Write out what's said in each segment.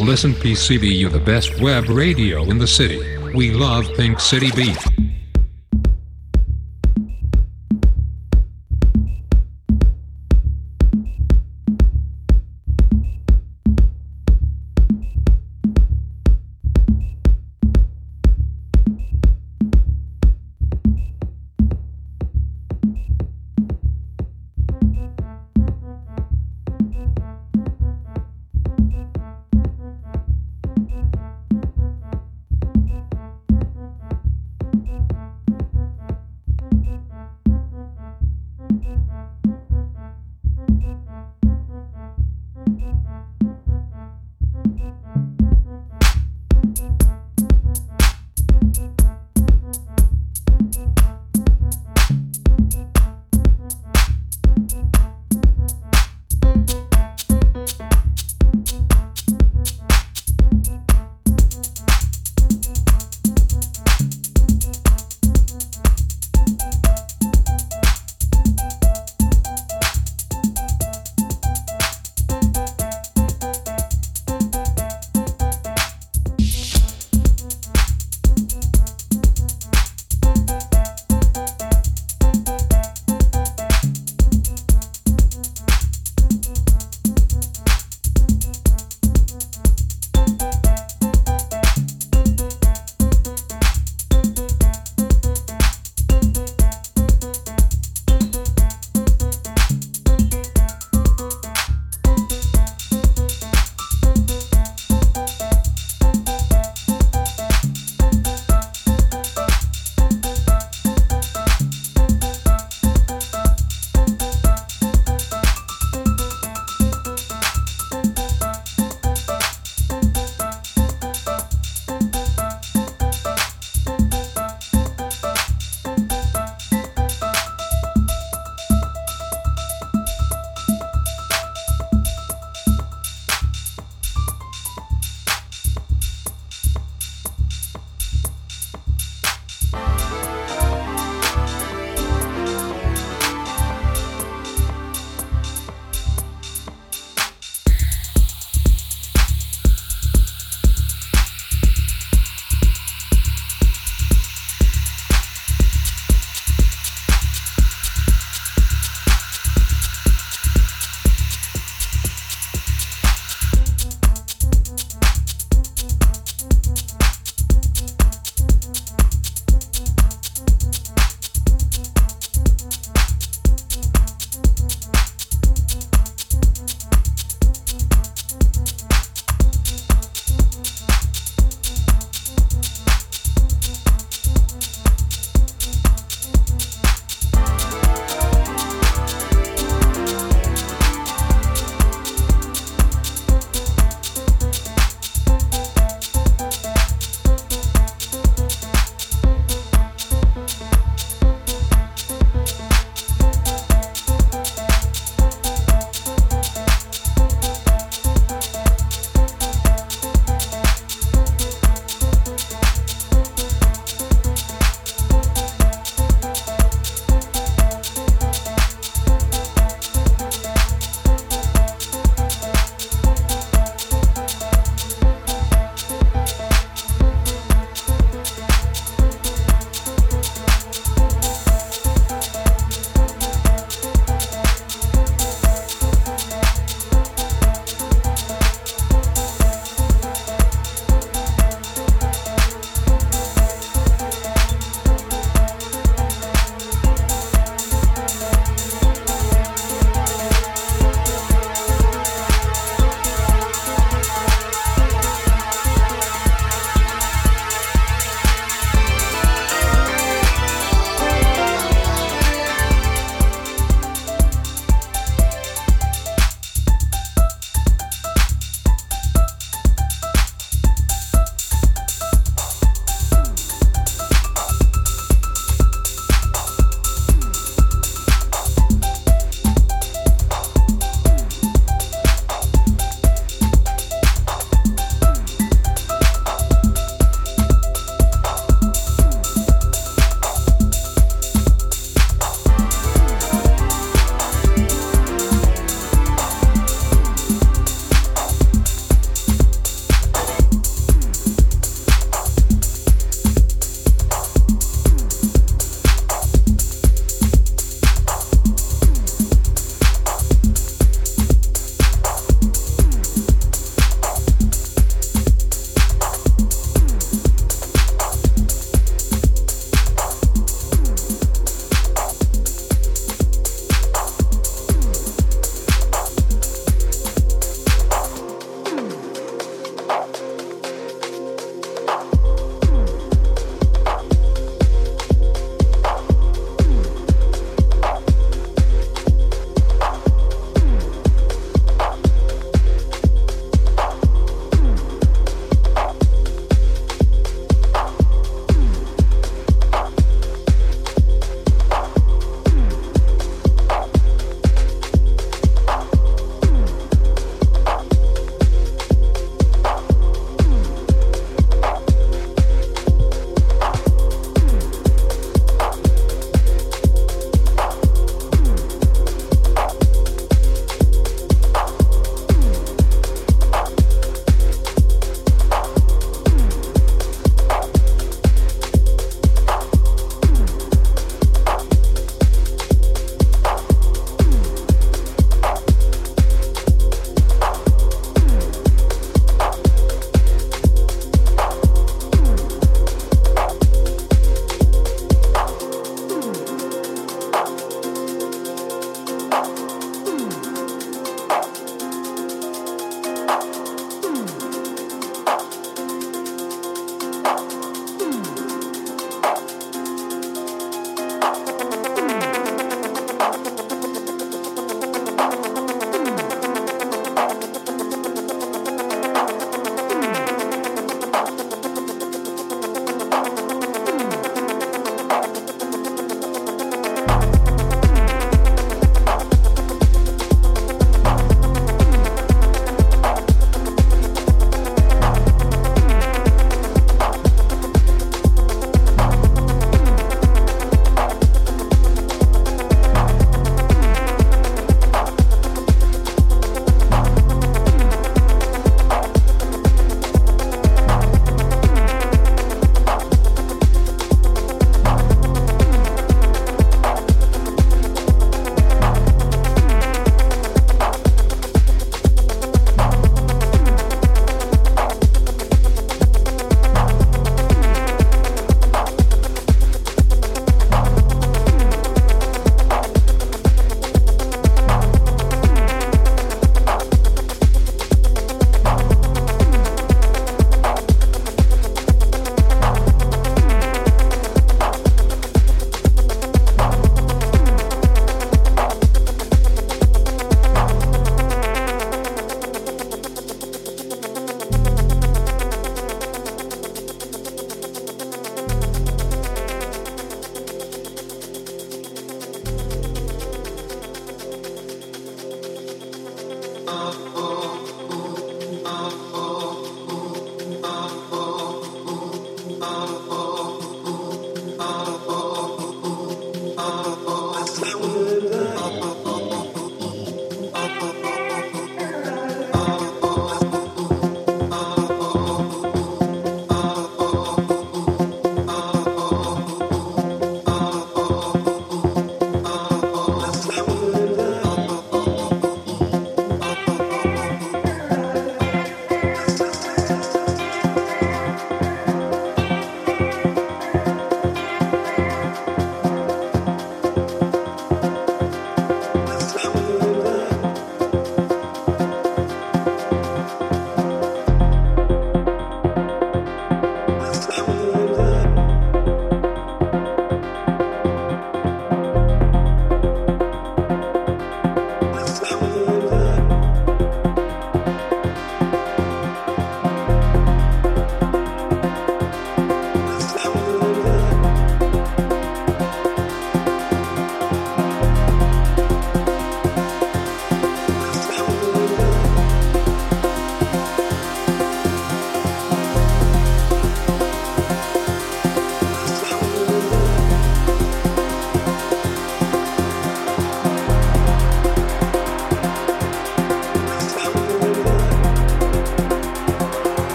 Listen PCBU, the best web radio in the city. We love Pink City Beat.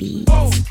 Beats.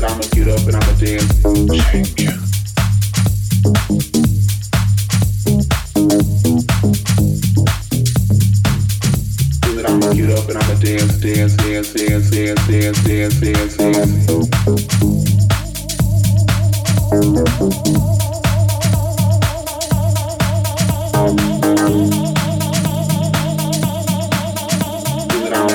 that I'ma get up and I'ma dance and you. I'ma get up and I'ma dance, dance, dance, dance, dance, dance, dance. dance.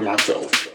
we're.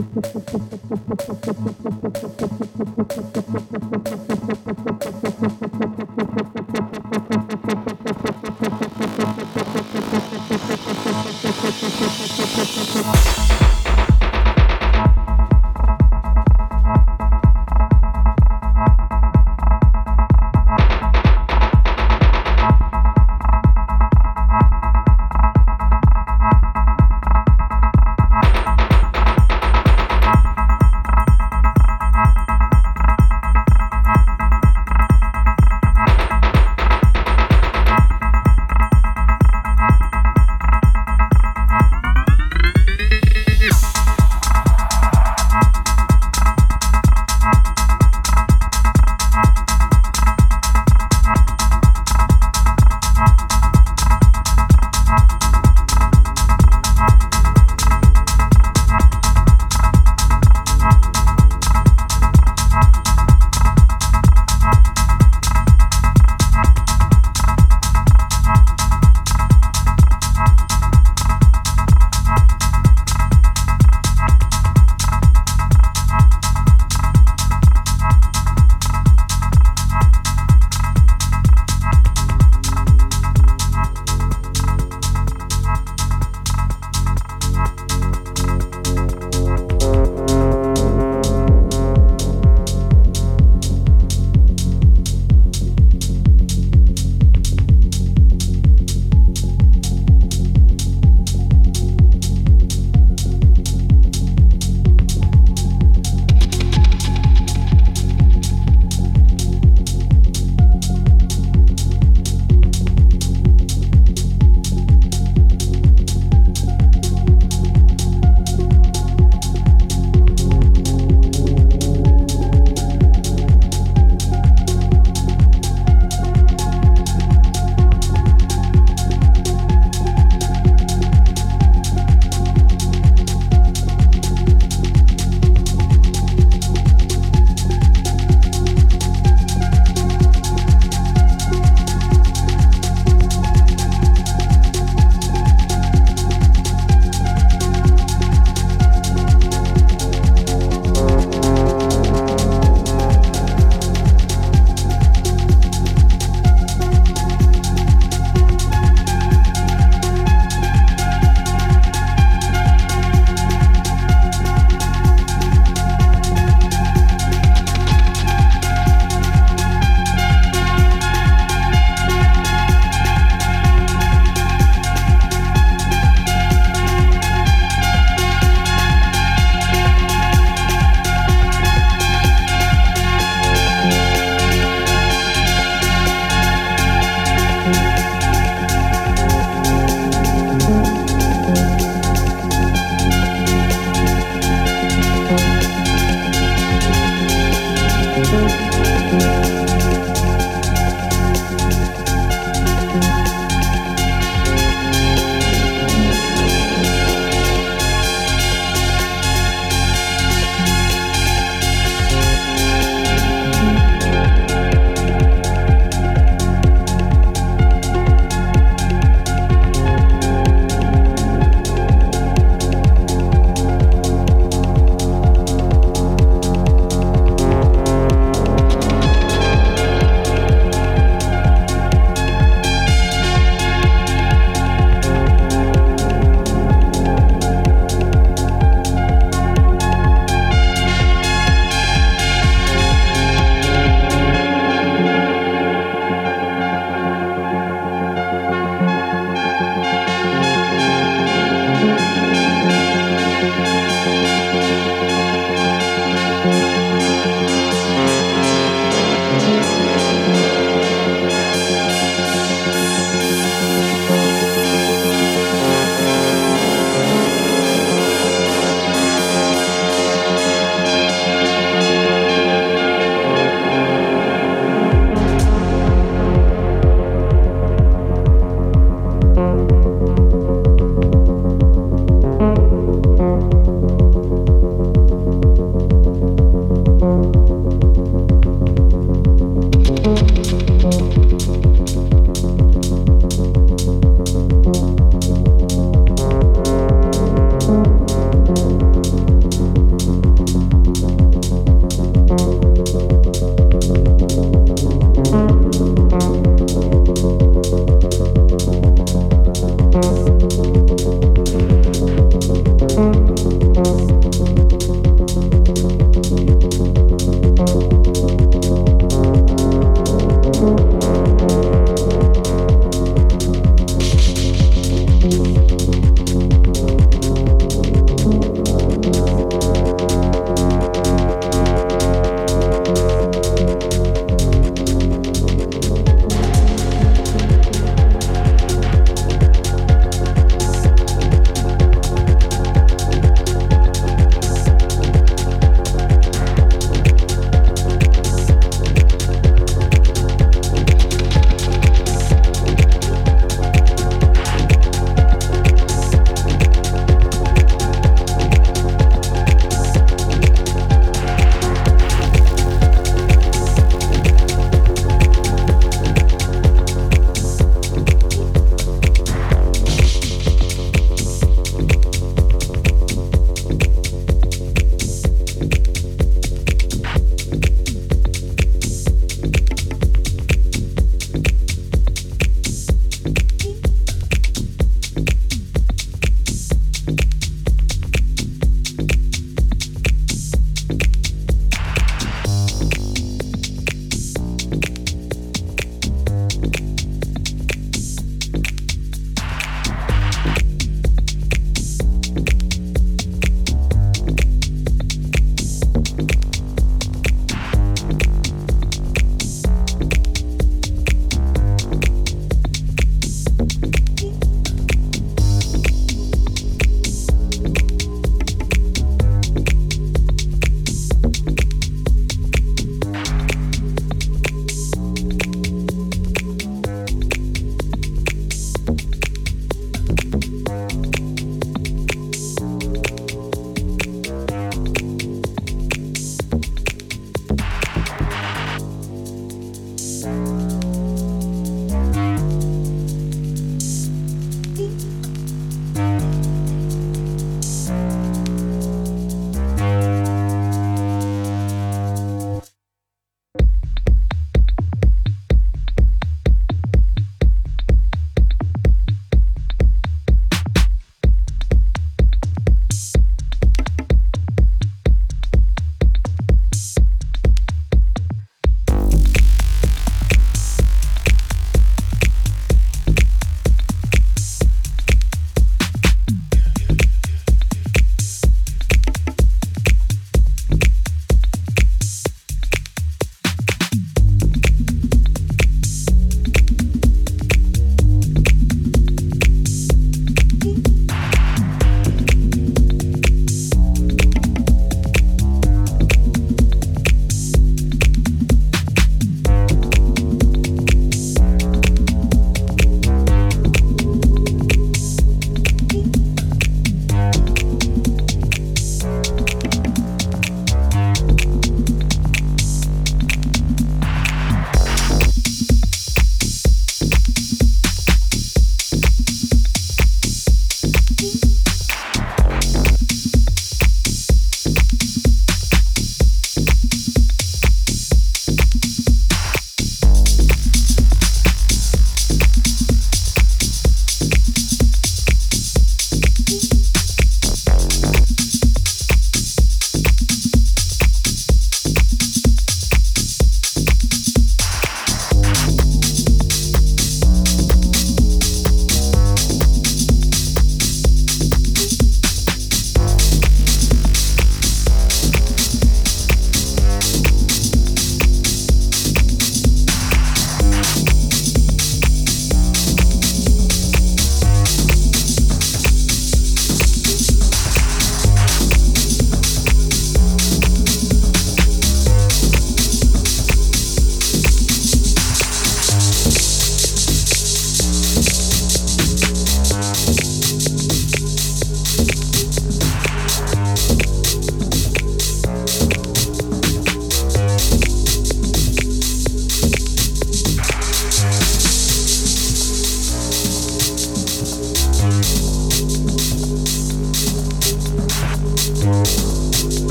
Thank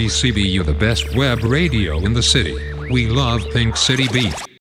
Listen PCBU the best web radio in the city. We love Pink City Beat.